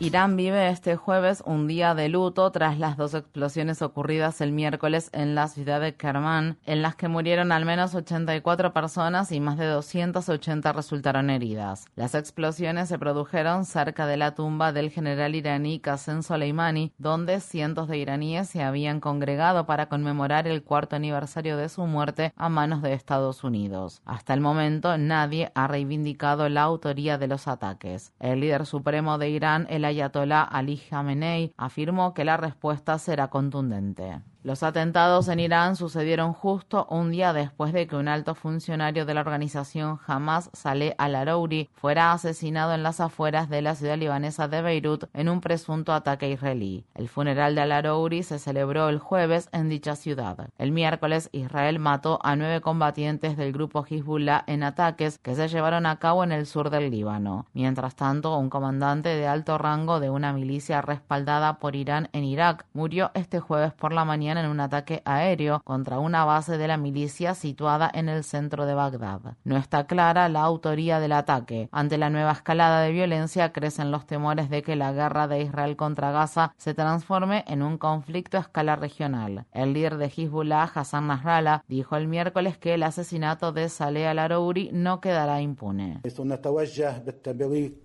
Irán vive este jueves un día de luto tras las dos explosiones ocurridas el miércoles en la ciudad de Kerman, en las que murieron al menos 84 personas y más de 280 resultaron heridas. Las explosiones se produjeron cerca de la tumba del general iraní Qasem Soleimani, donde cientos de iraníes se habían congregado para conmemorar el cuarto aniversario de su muerte a manos de Estados Unidos. Hasta el momento nadie ha reivindicado la autoría de los ataques. El líder supremo de Irán, el Ayatollah Ali Khamenei afirmó que la respuesta será contundente. Los atentados en Irán sucedieron justo un día después de que un alto funcionario de la organización Hamas, Saleh al-Arouri, fuera asesinado en las afueras de la ciudad libanesa de Beirut en un presunto ataque israelí. El funeral de al-Arouri se celebró el jueves en dicha ciudad. El miércoles, Israel mató a nueve combatientes del grupo Hezbollah en ataques que se llevaron a cabo en el sur del Líbano. Mientras tanto, un comandante de alto rango de una milicia respaldada por Irán en Irak murió este jueves por la mañana en un ataque aéreo contra una base de la milicia situada en el centro de Bagdad. No está clara la autoría del ataque. Ante la nueva escalada de violencia crecen los temores de que la guerra de Israel contra Gaza se transforme en un conflicto a escala regional. El líder de Hezbollah, Hassan Nasrallah, dijo el miércoles que el asesinato de Saleh al-Arouri no quedará impune.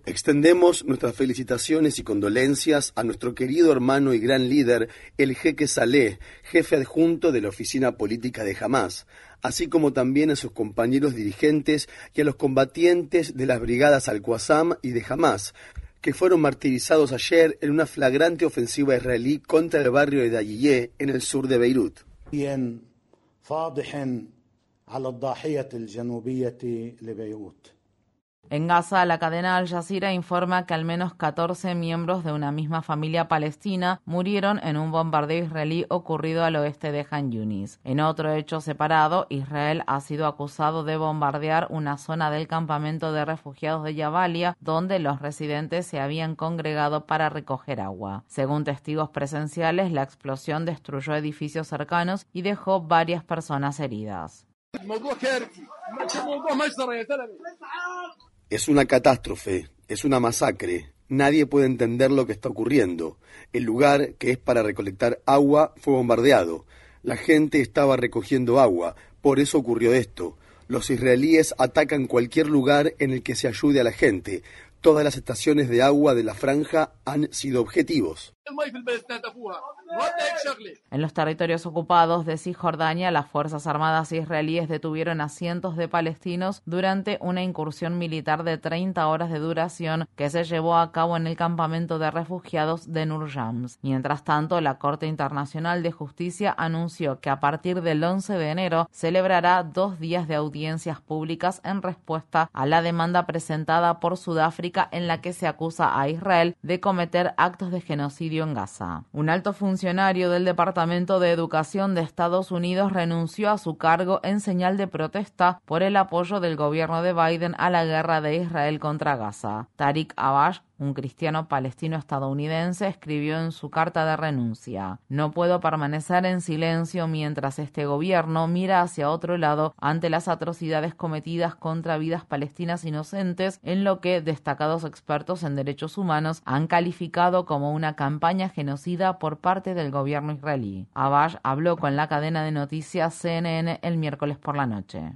Extendemos nuestras felicitaciones y condolencias a nuestro querido hermano y gran líder, el jeque Saleh, jefe adjunto de la oficina política de Hamas, así como también a sus compañeros dirigentes y a los combatientes de las brigadas Al-Qassam y de Hamas, que fueron martirizados ayer en una flagrante ofensiva israelí contra el barrio de Dayiyeh en el sur de Beirut. En Gaza, la cadena Al Jazeera informa que al menos 14 miembros de una misma familia palestina murieron en un bombardeo israelí ocurrido al oeste de Han Yunis. En otro hecho separado, Israel ha sido acusado de bombardear una zona del campamento de refugiados de Yabalia, donde los residentes se habían congregado para recoger agua. Según testigos presenciales, la explosión destruyó edificios cercanos y dejó varias personas heridas. Es una catástrofe, es una masacre. Nadie puede entender lo que está ocurriendo. El lugar, que es para recolectar agua, fue bombardeado. La gente estaba recogiendo agua. Por eso ocurrió esto. Los israelíes atacan cualquier lugar en el que se ayude a la gente. Todas las estaciones de agua de la franja han sido objetivos. En los territorios ocupados de Cisjordania, las Fuerzas Armadas israelíes detuvieron a cientos de palestinos durante una incursión militar de 30 horas de duración que se llevó a cabo en el campamento de refugiados de Nurjams. Mientras tanto, la Corte Internacional de Justicia anunció que a partir del 11 de enero celebrará dos días de audiencias públicas en respuesta a la demanda presentada por Sudáfrica en la que se acusa a Israel de cometer actos de genocidio en Gaza. Un alto funcionario del Departamento de Educación de Estados Unidos renunció a su cargo en señal de protesta por el apoyo del gobierno de Biden a la guerra de Israel contra Gaza. Tariq Abash un cristiano palestino estadounidense escribió en su carta de renuncia, No puedo permanecer en silencio mientras este gobierno mira hacia otro lado ante las atrocidades cometidas contra vidas palestinas inocentes en lo que destacados expertos en derechos humanos han calificado como una campaña genocida por parte del gobierno israelí. Abash habló con la cadena de noticias CNN el miércoles por la noche.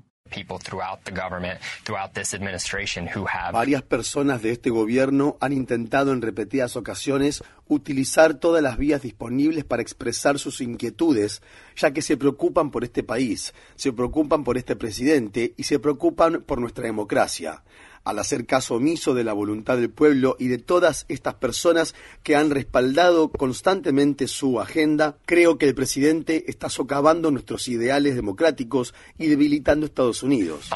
Varias personas de este gobierno han intentado en repetidas ocasiones utilizar todas las vías disponibles para expresar sus inquietudes, ya que se preocupan por este país, se preocupan por este presidente y se preocupan por nuestra democracia. Al hacer caso omiso de la voluntad del pueblo y de todas estas personas que han respaldado constantemente su agenda, creo que el presidente está socavando nuestros ideales democráticos y debilitando Estados Unidos.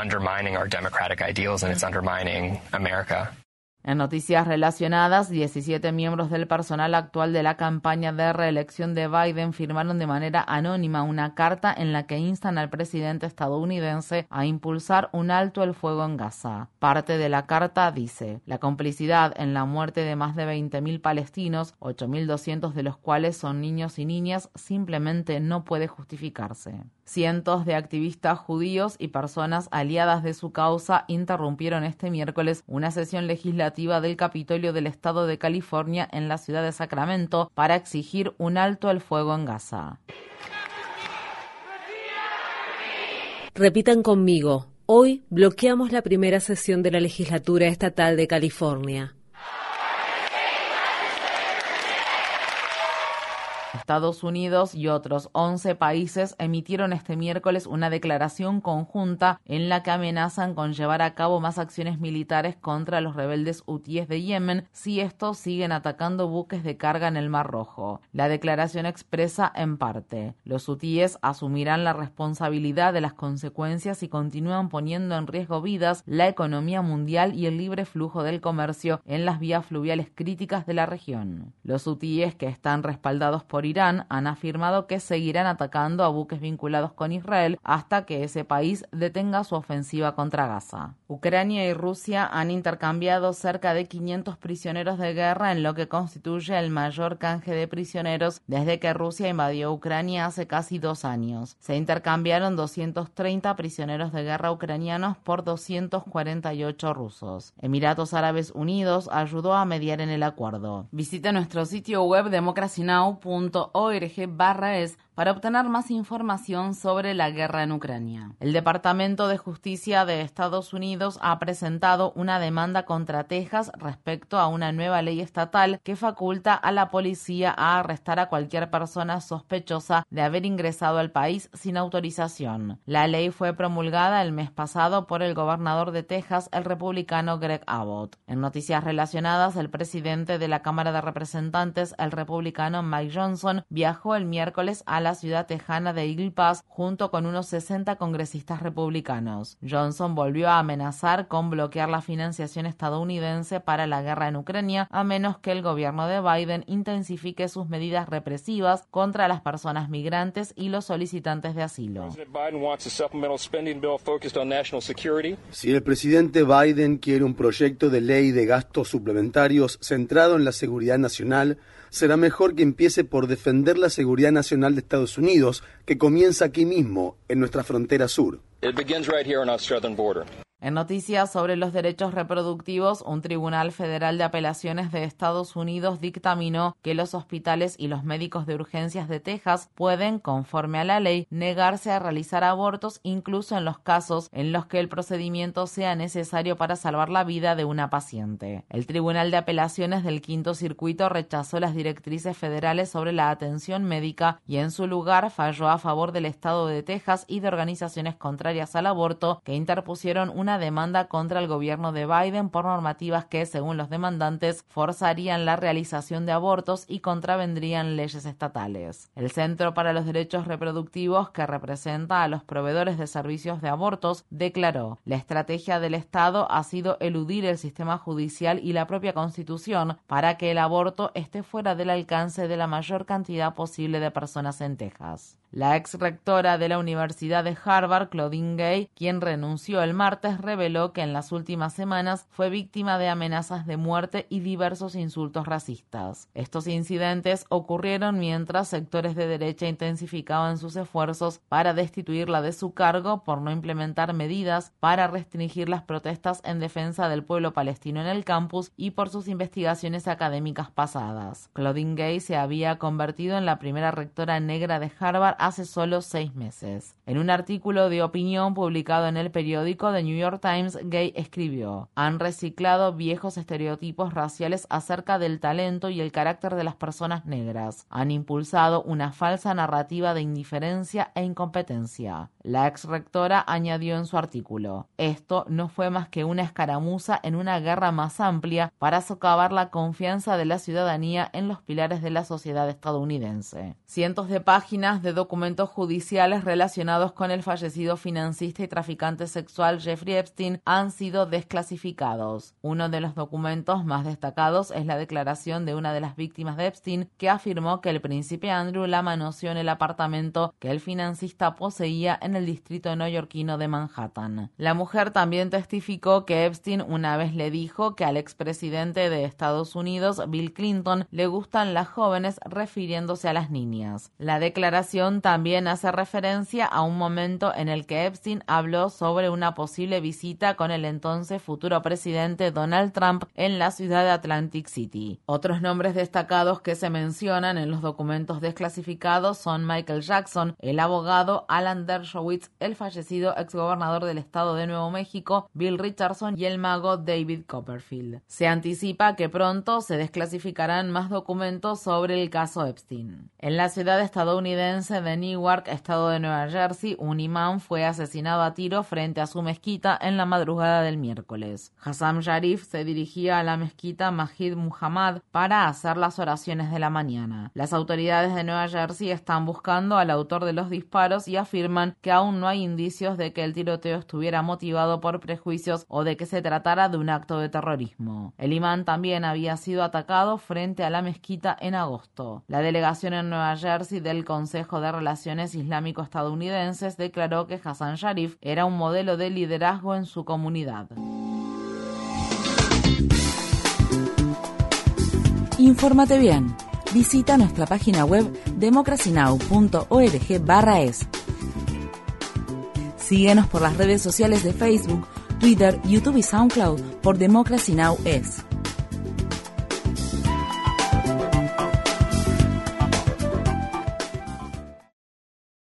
En noticias relacionadas, 17 miembros del personal actual de la campaña de reelección de Biden firmaron de manera anónima una carta en la que instan al presidente estadounidense a impulsar un alto el fuego en Gaza. Parte de la carta dice, la complicidad en la muerte de más de 20.000 palestinos, 8.200 de los cuales son niños y niñas, simplemente no puede justificarse. Cientos de activistas judíos y personas aliadas de su causa interrumpieron este miércoles una sesión legislativa del Capitolio del Estado de California en la ciudad de Sacramento para exigir un alto el fuego en Gaza. Repitan conmigo. Hoy bloqueamos la primera sesión de la legislatura estatal de California. Estados Unidos y otros 11 países emitieron este miércoles una declaración conjunta en la que amenazan con llevar a cabo más acciones militares contra los rebeldes hutíes de Yemen si estos siguen atacando buques de carga en el Mar Rojo. La declaración expresa en parte, los hutíes asumirán la responsabilidad de las consecuencias y continúan poniendo en riesgo vidas, la economía mundial y el libre flujo del comercio en las vías fluviales críticas de la región. Los hutíes que están respaldados por Irán han afirmado que seguirán atacando a buques vinculados con Israel hasta que ese país detenga su ofensiva contra Gaza. Ucrania y Rusia han intercambiado cerca de 500 prisioneros de guerra en lo que constituye el mayor canje de prisioneros desde que Rusia invadió Ucrania hace casi dos años. Se intercambiaron 230 prisioneros de guerra ucranianos por 248 rusos. Emiratos Árabes Unidos ayudó a mediar en el acuerdo. Visite nuestro sitio web democracynow.org org barra es para obtener más información sobre la guerra en Ucrania. El Departamento de Justicia de Estados Unidos ha presentado una demanda contra Texas respecto a una nueva ley estatal que faculta a la policía a arrestar a cualquier persona sospechosa de haber ingresado al país sin autorización. La ley fue promulgada el mes pasado por el gobernador de Texas, el republicano Greg Abbott. En noticias relacionadas, el presidente de la Cámara de Representantes, el republicano Mike Johnson, viajó el miércoles a la la ciudad tejana de Eagle Pass junto con unos 60 congresistas republicanos. Johnson volvió a amenazar con bloquear la financiación estadounidense para la guerra en Ucrania a menos que el gobierno de Biden intensifique sus medidas represivas contra las personas migrantes y los solicitantes de asilo. Si el presidente Biden quiere un proyecto de ley de gastos suplementarios centrado en la seguridad nacional, será mejor que empiece por defender la seguridad nacional de Estados Unidos, que comienza aquí mismo, en nuestra frontera sur. En noticias sobre los derechos reproductivos, un tribunal federal de apelaciones de Estados Unidos dictaminó que los hospitales y los médicos de urgencias de Texas pueden, conforme a la ley, negarse a realizar abortos incluso en los casos en los que el procedimiento sea necesario para salvar la vida de una paciente. El Tribunal de Apelaciones del Quinto Circuito rechazó las directrices federales sobre la atención médica y en su lugar falló a favor del Estado de Texas y de organizaciones contrarias al aborto que interpusieron una una demanda contra el gobierno de Biden por normativas que, según los demandantes, forzarían la realización de abortos y contravendrían leyes estatales. El Centro para los Derechos Reproductivos, que representa a los proveedores de servicios de abortos, declaró, la estrategia del Estado ha sido eludir el sistema judicial y la propia Constitución para que el aborto esté fuera del alcance de la mayor cantidad posible de personas en Texas. La ex rectora de la Universidad de Harvard, Claudine Gay, quien renunció el martes, reveló que en las últimas semanas fue víctima de amenazas de muerte y diversos insultos racistas. Estos incidentes ocurrieron mientras sectores de derecha intensificaban sus esfuerzos para destituirla de su cargo por no implementar medidas para restringir las protestas en defensa del pueblo palestino en el campus y por sus investigaciones académicas pasadas. Claudine Gay se había convertido en la primera rectora negra de Harvard hace solo seis meses. En un artículo de opinión publicado en el periódico The New York Times, Gay escribió, han reciclado viejos estereotipos raciales acerca del talento y el carácter de las personas negras. Han impulsado una falsa narrativa de indiferencia e incompetencia. La ex rectora añadió en su artículo, esto no fue más que una escaramuza en una guerra más amplia para socavar la confianza de la ciudadanía en los pilares de la sociedad estadounidense. Cientos de páginas de documentos judiciales relacionados con el fallecido financista y traficante sexual Jeffrey Epstein han sido desclasificados. Uno de los documentos más destacados es la declaración de una de las víctimas de Epstein que afirmó que el príncipe Andrew la manoseó en el apartamento que el financista poseía en el distrito neoyorquino de Manhattan. La mujer también testificó que Epstein una vez le dijo que al expresidente de Estados Unidos, Bill Clinton, le gustan las jóvenes refiriéndose a las niñas. La declaración también hace referencia a un momento en el que Epstein habló sobre una posible visita con el entonces futuro presidente Donald Trump en la ciudad de Atlantic City. Otros nombres destacados que se mencionan en los documentos desclasificados son Michael Jackson, el abogado Alan Dershowitz, el fallecido exgobernador del estado de Nuevo México, Bill Richardson y el mago David Copperfield. Se anticipa que pronto se desclasificarán más documentos sobre el caso Epstein. En la ciudad estadounidense de Newark, estado de Nueva Jersey, un imán fue asesinado a tiro frente a su mezquita en la madrugada del miércoles. Hassam Sharif se dirigía a la mezquita Majid Muhammad para hacer las oraciones de la mañana. Las autoridades de Nueva Jersey están buscando al autor de los disparos y afirman que aún no hay indicios de que el tiroteo estuviera motivado por prejuicios o de que se tratara de un acto de terrorismo. El imán también había sido atacado frente a la mezquita en agosto. La delegación en Nueva Jersey del Consejo de Relaciones Islámico-Estadounidenses declaró que Hassan Sharif era un modelo de liderazgo en su comunidad. Infórmate bien. Visita nuestra página web democracynow.org/es. Síguenos por las redes sociales de Facebook, Twitter, YouTube y SoundCloud por Democracy Now! es.